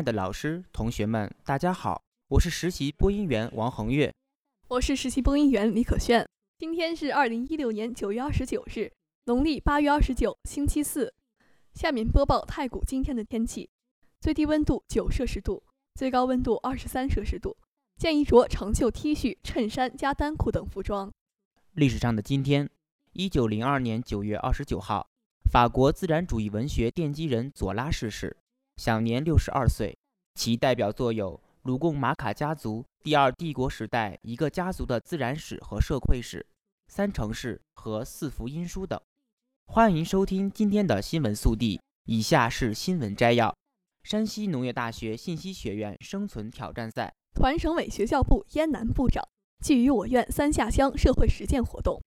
爱的老师、同学们，大家好！我是实习播音员王恒月，我是实习播音员李可炫。今天是二零一六年九月二十九日，农历八月二十九，星期四。下面播报太谷今天的天气：最低温度九摄氏度，最高温度二十三摄氏度。建议着长袖 T 恤、衬衫加单裤等服装。历史上的今天，一九零二年九月二十九号，法国自然主义文学奠基人左拉逝世。享年六十二岁，其代表作有《鲁贡马卡家族》《第二帝国时代一个家族的自然史和社会史》《三城市》和《四福音书》等。欢迎收听今天的新闻速递，以下是新闻摘要：山西农业大学信息学院生存挑战赛，团省委学校部燕南部长寄予我院三下乡社会实践活动。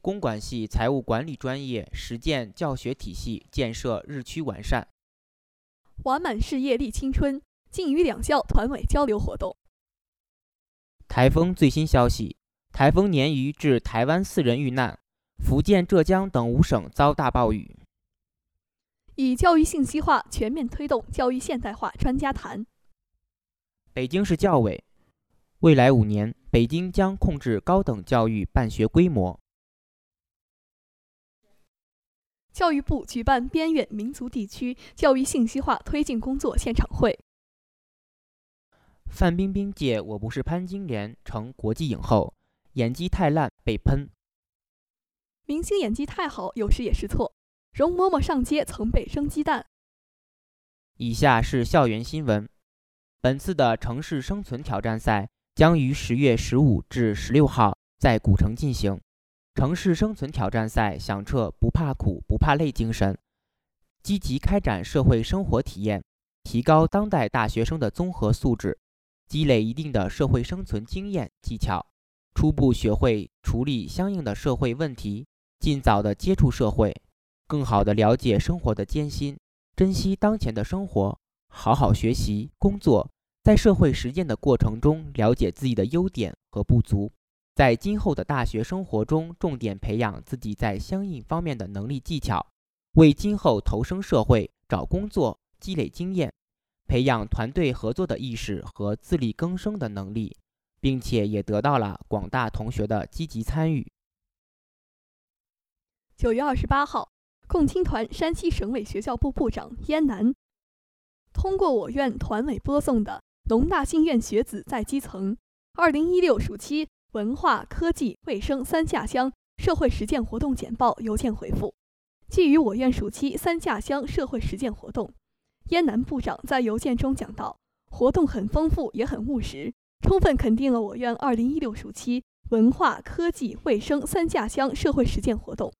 公管系财务管理专业实践教学体系建设日趋完善。完满事业立青春，晋渝两校团委交流活动。台风最新消息：台风鲶鱼致台湾四人遇难，福建、浙江等五省遭大暴雨。以教育信息化全面推动教育现代化专家谈。北京市教委：未来五年，北京将控制高等教育办学规模。教育部举办边远民族地区教育信息化推进工作现场会。范冰冰借《我不是潘金莲》成国际影后，演技太烂被喷。明星演技太好，有时也是错。容嬷嬷上街曾被扔鸡蛋。以下是校园新闻。本次的城市生存挑战赛将于十月十五至十六号在古城进行。城市生存挑战赛响彻不怕苦不怕累精神，积极开展社会生活体验，提高当代大学生的综合素质，积累一定的社会生存经验技巧，初步学会处理相应的社会问题，尽早的接触社会，更好的了解生活的艰辛，珍惜当前的生活，好好学习工作，在社会实践的过程中了解自己的优点和不足。在今后的大学生活中，重点培养自己在相应方面的能力技巧，为今后投身社会、找工作积累经验，培养团队合作的意识和自力更生的能力，并且也得到了广大同学的积极参与。九月二十八号，共青团山西省委学校部部长燕南通过我院团委播送的《农大信院学子在基层》二零一六暑期。文化、科技、卫生三下乡社会实践活动简报邮件回复，基于我院暑期三下乡社会实践活动，燕南部长在邮件中讲到，活动很丰富也很务实，充分肯定了我院二零一六暑期文化、科技、卫生三下乡社会实践活动，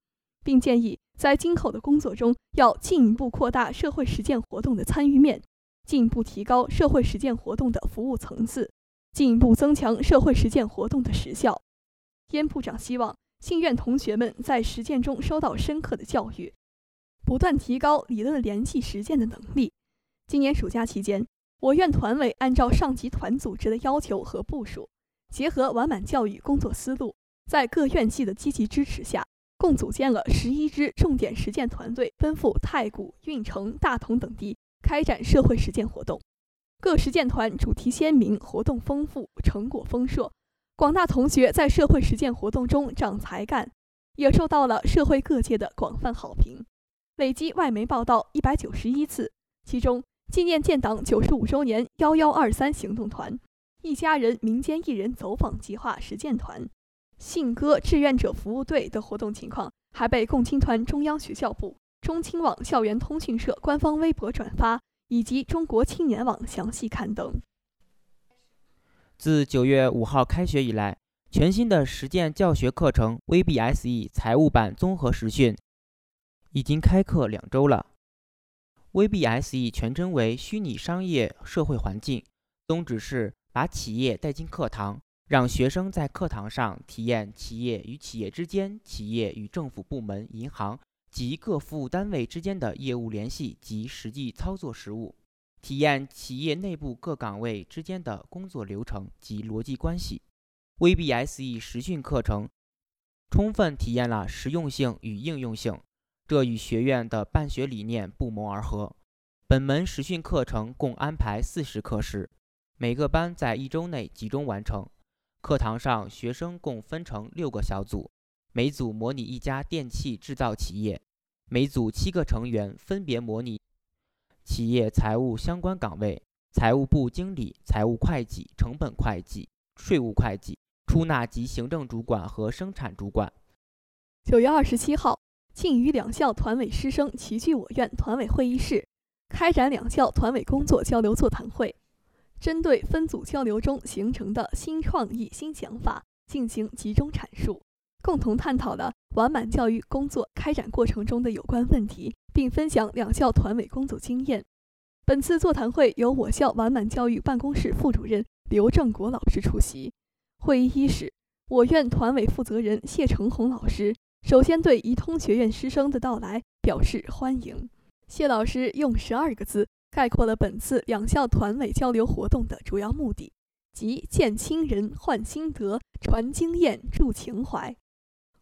并建议在今后的工作中要进一步扩大社会实践活动的参与面，进一步提高社会实践活动的服务层次。进一步增强社会实践活动的实效。燕部长希望信院同学们在实践中收到深刻的教育，不断提高理论联系实践的能力。今年暑假期间，我院团委按照上级团组织的要求和部署，结合完满教育工作思路，在各院系的积极支持下，共组建了十一支重点实践团队，奔赴太谷、运城、大同等地开展社会实践活动。各实践团主题鲜明，活动丰富，成果丰硕。广大同学在社会实践活动中长才干，也受到了社会各界的广泛好评。累计外媒报道一百九十一次，其中纪念建党九十五周年“幺幺二三”行动团、一家人民间艺人走访计划实践团、信鸽志愿者服务队的活动情况，还被共青团中央学校部、中青网校园通讯社官方微博转发。以及中国青年网详细刊登。自九月五号开学以来，全新的实践教学课程 VBSE 财务版综合实训已经开课两周了。VBSE 全称为虚拟商业社会环境，宗旨是把企业带进课堂，让学生在课堂上体验企业与企业之间、企业与政府部门、银行及各服务单位之间的业务联系及实际操作实务，体验企业内部各岗位之间的工作流程及逻辑关系。VBSE 实训课程充分体验了实用性与应用性。这与学院的办学理念不谋而合。本门实训课程共安排四十课时，每个班在一周内集中完成。课堂上，学生共分成六个小组，每组模拟一家电器制造企业，每组七个成员分别模拟企业财务相关岗位：财务部经理、财务会计、成本会计、税务会计、出纳及行政主管和生产主管。九月二十七号。庆余两校团委师生齐聚我院团委会议室，开展两校团委工作交流座谈会，针对分组交流中形成的新创意、新想法进行集中阐述，共同探讨了完满教育工作开展过程中的有关问题，并分享两校团委工作经验。本次座谈会由我校完满教育办公室副主任刘正国老师出席。会议伊始，我院团委负责人谢成红老师。首先，对宜通学院师生的到来表示欢迎。谢老师用十二个字概括了本次两校团委交流活动的主要目的，即见亲人、换心得、传经验、助情怀。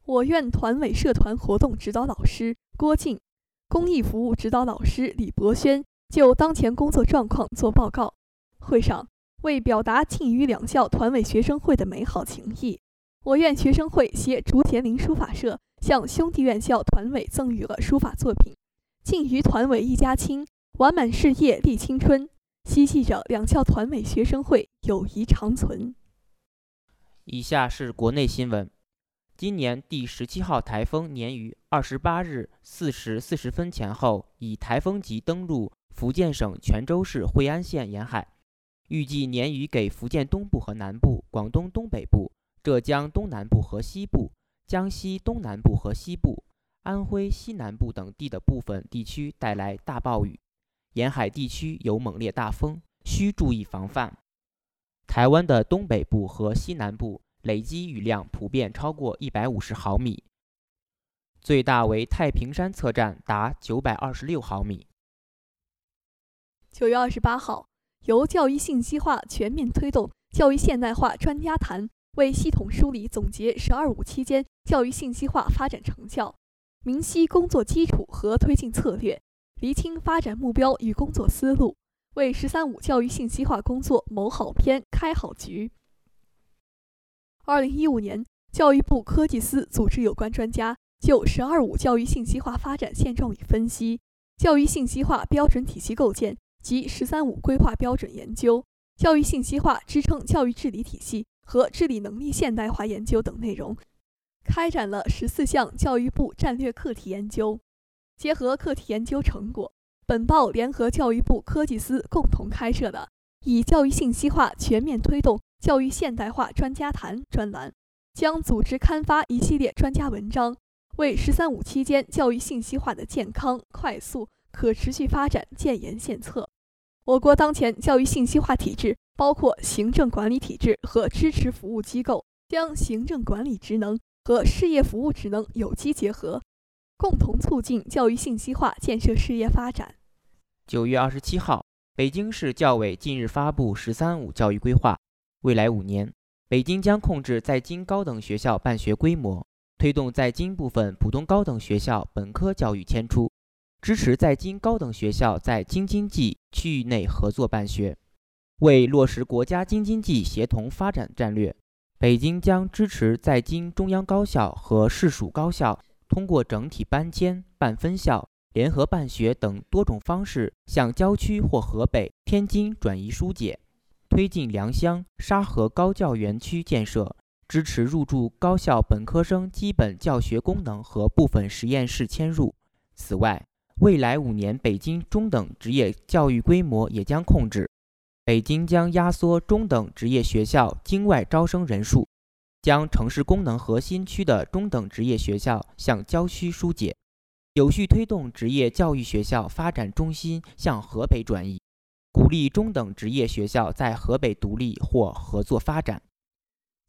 我院团委社团活动指导老师郭静，公益服务指导老师李博轩就当前工作状况作报告。会上，为表达庆余两校团委学生会的美好情谊，我院学生会携竹田林书法社。向兄弟院校团委赠予了书法作品，敬于团委一家亲，完满事业立青春，希冀着两校团委学生会友谊长存。以下是国内新闻：今年第十七号台风年于二十八日四时四十分前后以台风级登陆福建省泉州市惠安县沿海，预计年余给福建东部和南部、广东东北部、浙江东南部和西部。江西东南部和西部、安徽西南部等地的部分地区带来大暴雨，沿海地区有猛烈大风，需注意防范。台湾的东北部和西南部累积雨量普遍超过一百五十毫米，最大为太平山测站达九百二十六毫米。九月二十八号，由教育信息化全面推动教育现代化专家谈。为系统梳理总结“十二五”期间教育信息化发展成效，明晰工作基础和推进策略，厘清发展目标与工作思路，为“十三五”教育信息化工作谋好篇、开好局。二零一五年，教育部科技司组织有关专家就“十二五”教育信息化发展现状与分析、教育信息化标准体系构建及“十三五”规划标准研究、教育信息化支撑教育治理体系。和治理能力现代化研究等内容，开展了十四项教育部战略课题研究。结合课题研究成果，本报联合教育部科技司共同开设的“以教育信息化全面推动教育现代化专家谈”专栏，将组织刊发一系列专家文章，为“十三五”期间教育信息化的健康、快速、可持续发展建言献策。我国当前教育信息化体制。包括行政管理体制和支持服务机构，将行政管理职能和事业服务职能有机结合，共同促进教育信息化建设事业发展。九月二十七号，北京市教委近日发布“十三五”教育规划，未来五年，北京将控制在京高等学校办学规模，推动在京部分普通高等学校本科教育迁出，支持在京高等学校在京津冀区域内合作办学。为落实国家京津冀协同发展战略，北京将支持在京中央高校和市属高校通过整体搬迁、办分校、联合办学等多种方式向郊区或河北、天津转移疏解，推进良乡、沙河高教园区建设，支持入驻高校本科生基本教学功能和部分实验室迁入。此外，未来五年北京中等职业教育规模也将控制。北京将压缩中等职业学校京外招生人数，将城市功能核心区的中等职业学校向郊区疏解。有序推动职业教育学校发展中心向河北转移，鼓励中等职业学校在河北独立或合作发展。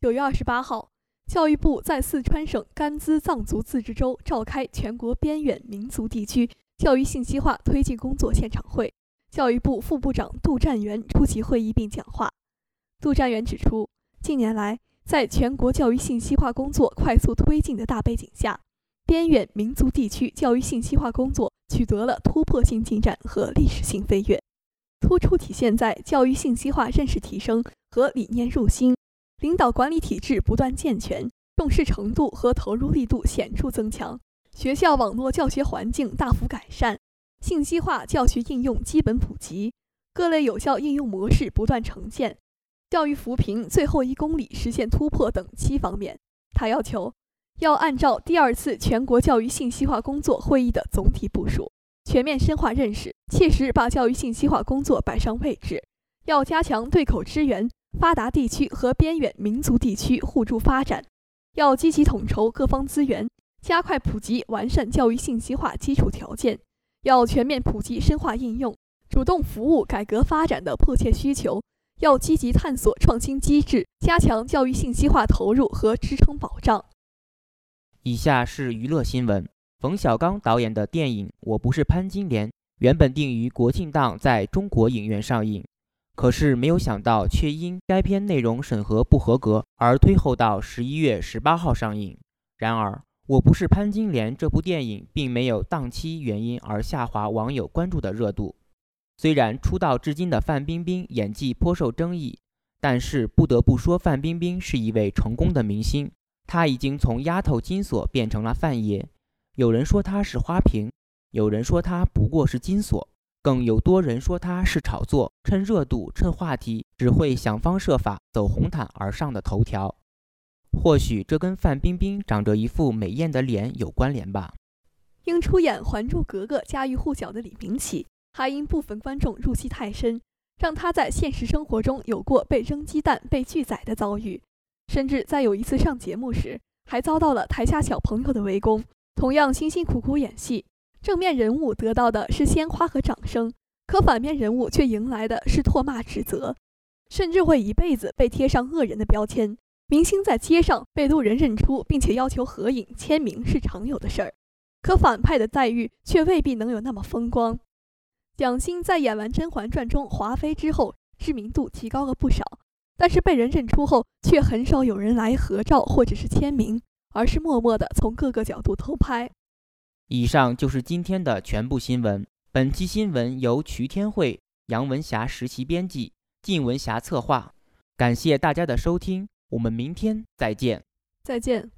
九月二十八号，教育部在四川省甘孜藏族自治州召开全国边远民族地区教育信息化推进工作现场会，教育部副部长杜占元出席会议并讲话。杜占元指出，近年来，在全国教育信息化工作快速推进的大背景下，边远民族地区教育信息化工作取得了突破性进展和历史性飞跃，突出体现在教育信息化认识提升和理念入心，领导管理体制不断健全，重视程度和投入力度显著增强，学校网络教学环境大幅改善，信息化教学应用基本普及，各类有效应用模式不断呈现，教育扶贫最后一公里实现突破等七方面，他要求。要按照第二次全国教育信息化工作会议的总体部署，全面深化认识，切实把教育信息化工作摆上位置。要加强对口支援，发达地区和边远民族地区互助发展。要积极统筹各方资源，加快普及完善教育信息化基础条件。要全面普及深化应用，主动服务改革发展的迫切需求。要积极探索创新机制，加强教育信息化投入和支撑保障。以下是娱乐新闻：冯小刚导演的电影《我不是潘金莲》原本定于国庆档在中国影院上映，可是没有想到却因该片内容审核不合格而推后到十一月十八号上映。然而，《我不是潘金莲》这部电影并没有档期原因而下滑网友关注的热度。虽然出道至今的范冰冰演技颇受争议，但是不得不说，范冰冰是一位成功的明星。她已经从丫头金锁变成了范爷，有人说她是花瓶，有人说他不过是金锁，更有多人说他是炒作，趁热度、趁话题，只会想方设法走红毯而上的头条。或许这跟范冰冰长着一副美艳的脸有关联吧。因出演《还珠格格》家喻户晓的李明启，还因部分观众入戏太深，让他在现实生活中有过被扔鸡蛋、被拒载的遭遇。甚至在有一次上节目时，还遭到了台下小朋友的围攻。同样辛辛苦苦演戏，正面人物得到的是鲜花和掌声，可反面人物却迎来的是唾骂指责，甚至会一辈子被贴上恶人的标签。明星在街上被路人认出，并且要求合影签名是常有的事儿，可反派的待遇却未必能有那么风光。蒋欣在演完《甄嬛传》中华妃之后，知名度提高了不少。但是被人认出后，却很少有人来合照或者是签名，而是默默地从各个角度偷拍。以上就是今天的全部新闻。本期新闻由瞿天慧、杨文霞实习编辑，靳文霞策划。感谢大家的收听，我们明天再见。再见。